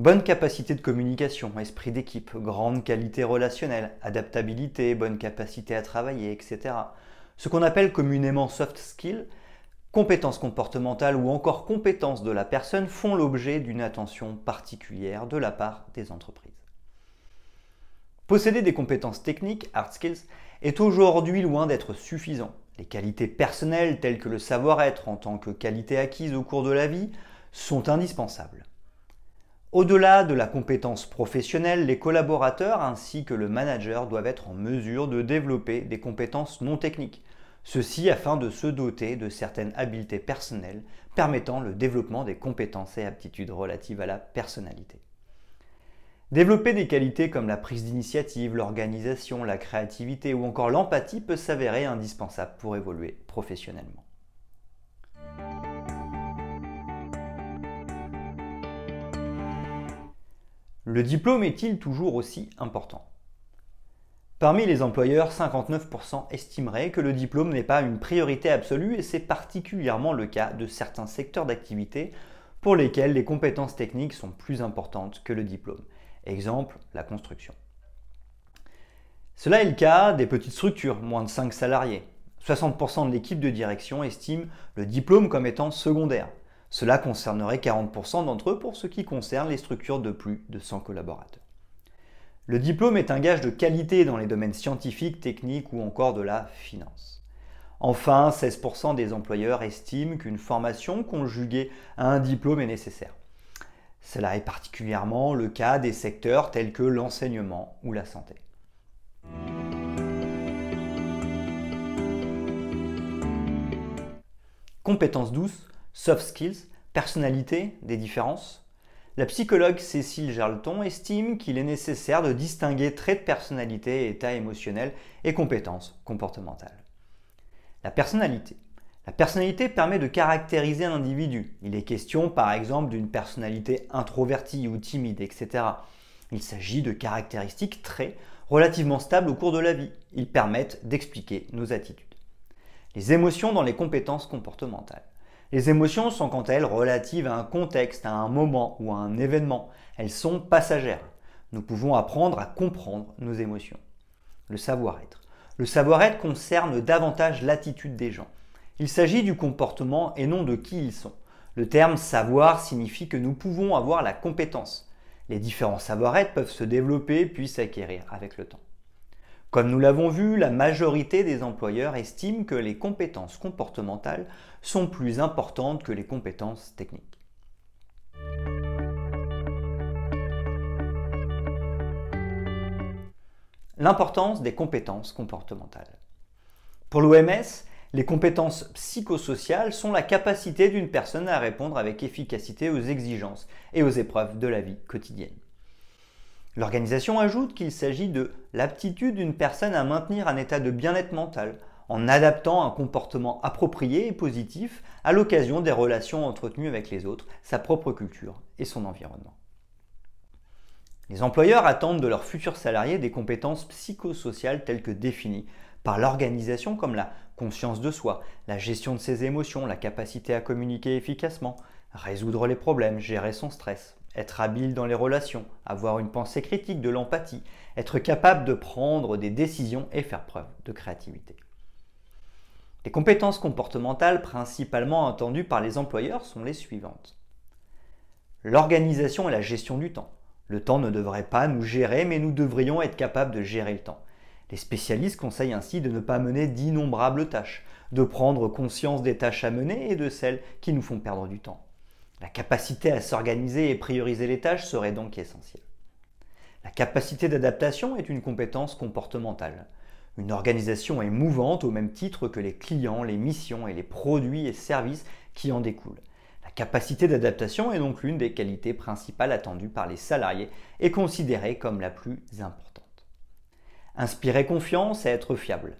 Bonne capacité de communication, esprit d'équipe, grande qualité relationnelle, adaptabilité, bonne capacité à travailler, etc. Ce qu'on appelle communément soft skills, compétences comportementales ou encore compétences de la personne font l'objet d'une attention particulière de la part des entreprises. Posséder des compétences techniques, hard skills, est aujourd'hui loin d'être suffisant. Les qualités personnelles telles que le savoir-être en tant que qualité acquise au cours de la vie sont indispensables. Au-delà de la compétence professionnelle, les collaborateurs ainsi que le manager doivent être en mesure de développer des compétences non techniques. Ceci afin de se doter de certaines habiletés personnelles permettant le développement des compétences et aptitudes relatives à la personnalité. Développer des qualités comme la prise d'initiative, l'organisation, la créativité ou encore l'empathie peut s'avérer indispensable pour évoluer professionnellement. Le diplôme est-il toujours aussi important? Parmi les employeurs, 59% estimeraient que le diplôme n'est pas une priorité absolue et c'est particulièrement le cas de certains secteurs d'activité pour lesquels les compétences techniques sont plus importantes que le diplôme. Exemple, la construction. Cela est le cas des petites structures, moins de 5 salariés. 60% de l'équipe de direction estime le diplôme comme étant secondaire. Cela concernerait 40% d'entre eux pour ce qui concerne les structures de plus de 100 collaborateurs. Le diplôme est un gage de qualité dans les domaines scientifiques, techniques ou encore de la finance. Enfin, 16% des employeurs estiment qu'une formation conjuguée à un diplôme est nécessaire. Cela est particulièrement le cas des secteurs tels que l'enseignement ou la santé. Compétences douces soft skills, personnalité, des différences. La psychologue Cécile Jarleton estime qu'il est nécessaire de distinguer traits de personnalité, état émotionnel et compétences comportementales. La personnalité. La personnalité permet de caractériser un individu. Il est question par exemple d'une personnalité introvertie ou timide, etc. Il s'agit de caractéristiques traits relativement stables au cours de la vie. Ils permettent d'expliquer nos attitudes. Les émotions dans les compétences comportementales. Les émotions sont quant à elles relatives à un contexte, à un moment ou à un événement. Elles sont passagères. Nous pouvons apprendre à comprendre nos émotions. Le savoir-être. Le savoir-être concerne davantage l'attitude des gens. Il s'agit du comportement et non de qui ils sont. Le terme savoir signifie que nous pouvons avoir la compétence. Les différents savoir-être peuvent se développer puis s'acquérir avec le temps. Comme nous l'avons vu, la majorité des employeurs estiment que les compétences comportementales sont plus importantes que les compétences techniques. L'importance des compétences comportementales. Pour l'OMS, les compétences psychosociales sont la capacité d'une personne à répondre avec efficacité aux exigences et aux épreuves de la vie quotidienne. L'organisation ajoute qu'il s'agit de l'aptitude d'une personne à maintenir un état de bien-être mental en adaptant un comportement approprié et positif à l'occasion des relations entretenues avec les autres, sa propre culture et son environnement. Les employeurs attendent de leurs futurs salariés des compétences psychosociales telles que définies par l'organisation comme la conscience de soi, la gestion de ses émotions, la capacité à communiquer efficacement, résoudre les problèmes, gérer son stress, être habile dans les relations, avoir une pensée critique, de l'empathie, être capable de prendre des décisions et faire preuve de créativité. Les compétences comportementales principalement entendues par les employeurs sont les suivantes. L'organisation et la gestion du temps. Le temps ne devrait pas nous gérer, mais nous devrions être capables de gérer le temps. Les spécialistes conseillent ainsi de ne pas mener d'innombrables tâches, de prendre conscience des tâches à mener et de celles qui nous font perdre du temps. La capacité à s'organiser et prioriser les tâches serait donc essentielle. La capacité d'adaptation est une compétence comportementale. Une organisation est mouvante au même titre que les clients, les missions et les produits et services qui en découlent. La capacité d'adaptation est donc l'une des qualités principales attendues par les salariés et considérée comme la plus importante. Inspirer confiance et être fiable.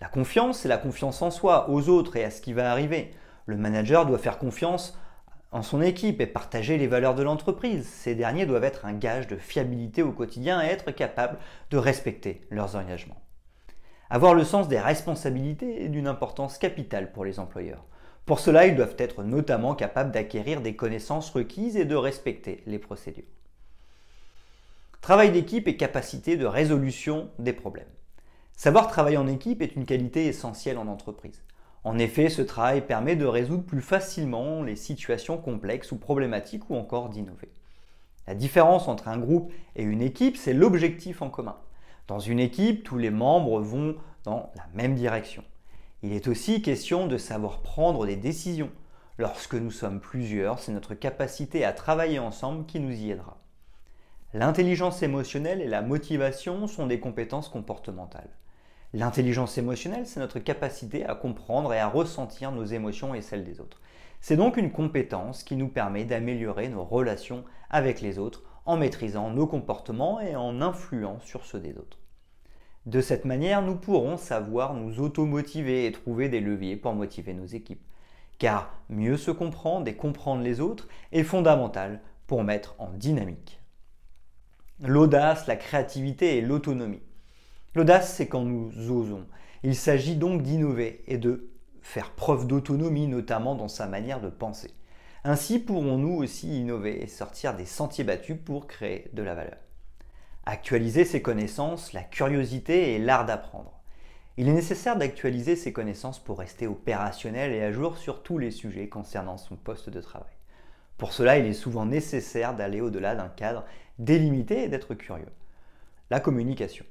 La confiance, c'est la confiance en soi, aux autres et à ce qui va arriver. Le manager doit faire confiance en son équipe et partager les valeurs de l'entreprise. Ces derniers doivent être un gage de fiabilité au quotidien et être capables de respecter leurs engagements. Avoir le sens des responsabilités est d'une importance capitale pour les employeurs. Pour cela, ils doivent être notamment capables d'acquérir des connaissances requises et de respecter les procédures. Travail d'équipe et capacité de résolution des problèmes. Savoir travailler en équipe est une qualité essentielle en entreprise. En effet, ce travail permet de résoudre plus facilement les situations complexes ou problématiques ou encore d'innover. La différence entre un groupe et une équipe, c'est l'objectif en commun. Dans une équipe, tous les membres vont dans la même direction. Il est aussi question de savoir prendre des décisions. Lorsque nous sommes plusieurs, c'est notre capacité à travailler ensemble qui nous y aidera. L'intelligence émotionnelle et la motivation sont des compétences comportementales. L'intelligence émotionnelle, c'est notre capacité à comprendre et à ressentir nos émotions et celles des autres. C'est donc une compétence qui nous permet d'améliorer nos relations avec les autres en maîtrisant nos comportements et en influant sur ceux des autres. De cette manière, nous pourrons savoir nous automotiver et trouver des leviers pour motiver nos équipes. Car mieux se comprendre et comprendre les autres est fondamental pour mettre en dynamique. L'audace, la créativité et l'autonomie. L'audace, c'est quand nous osons. Il s'agit donc d'innover et de faire preuve d'autonomie, notamment dans sa manière de penser. Ainsi pourrons-nous aussi innover et sortir des sentiers battus pour créer de la valeur. Actualiser ses connaissances, la curiosité et l'art d'apprendre. Il est nécessaire d'actualiser ses connaissances pour rester opérationnel et à jour sur tous les sujets concernant son poste de travail. Pour cela, il est souvent nécessaire d'aller au-delà d'un cadre délimité et d'être curieux. La communication.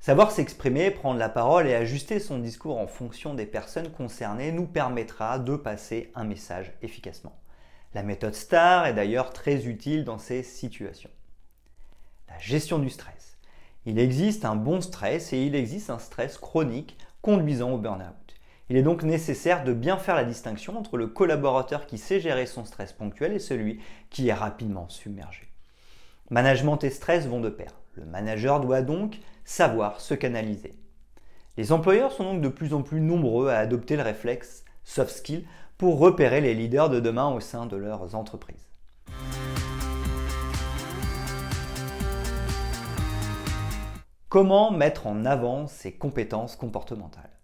Savoir s'exprimer, prendre la parole et ajuster son discours en fonction des personnes concernées nous permettra de passer un message efficacement. La méthode STAR est d'ailleurs très utile dans ces situations. La gestion du stress. Il existe un bon stress et il existe un stress chronique conduisant au burn-out. Il est donc nécessaire de bien faire la distinction entre le collaborateur qui sait gérer son stress ponctuel et celui qui est rapidement submergé. Management et stress vont de pair. Le manager doit donc savoir se canaliser. Les employeurs sont donc de plus en plus nombreux à adopter le réflexe soft skill pour repérer les leaders de demain au sein de leurs entreprises. Comment mettre en avant ces compétences comportementales?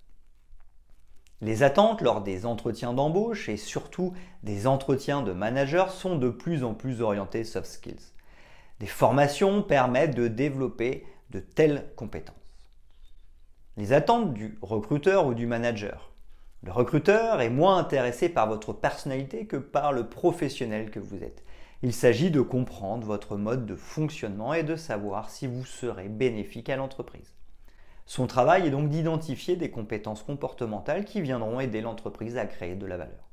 Les attentes lors des entretiens d'embauche et surtout des entretiens de managers sont de plus en plus orientées soft skills. Des formations permettent de développer de telles compétences. Les attentes du recruteur ou du manager. Le recruteur est moins intéressé par votre personnalité que par le professionnel que vous êtes. Il s'agit de comprendre votre mode de fonctionnement et de savoir si vous serez bénéfique à l'entreprise. Son travail est donc d'identifier des compétences comportementales qui viendront aider l'entreprise à créer de la valeur.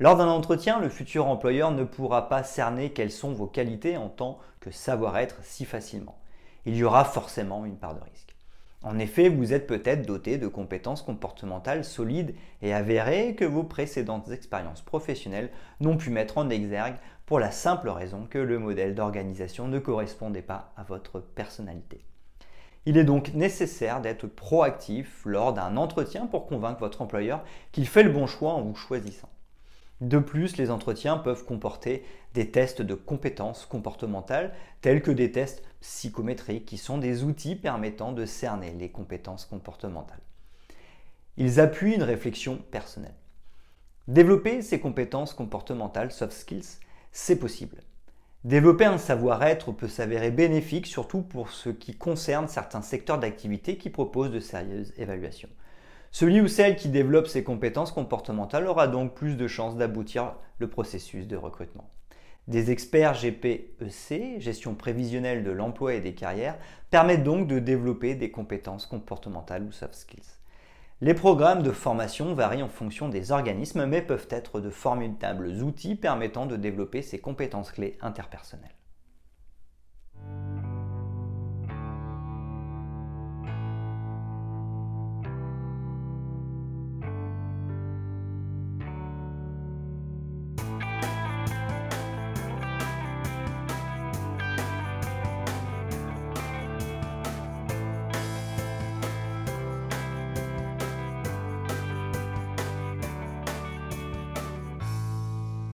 Lors d'un entretien, le futur employeur ne pourra pas cerner quelles sont vos qualités en tant que savoir-être si facilement il y aura forcément une part de risque. En effet, vous êtes peut-être doté de compétences comportementales solides et avérées que vos précédentes expériences professionnelles n'ont pu mettre en exergue pour la simple raison que le modèle d'organisation ne correspondait pas à votre personnalité. Il est donc nécessaire d'être proactif lors d'un entretien pour convaincre votre employeur qu'il fait le bon choix en vous choisissant. De plus, les entretiens peuvent comporter des tests de compétences comportementales tels que des tests psychométriques qui sont des outils permettant de cerner les compétences comportementales. Ils appuient une réflexion personnelle. Développer ces compétences comportementales, soft skills, c'est possible. Développer un savoir-être peut s'avérer bénéfique surtout pour ce qui concerne certains secteurs d'activité qui proposent de sérieuses évaluations. Celui ou celle qui développe ses compétences comportementales aura donc plus de chances d'aboutir le processus de recrutement. Des experts GPEC, gestion prévisionnelle de l'emploi et des carrières, permettent donc de développer des compétences comportementales ou soft skills. Les programmes de formation varient en fonction des organismes mais peuvent être de formidables outils permettant de développer ces compétences clés interpersonnelles.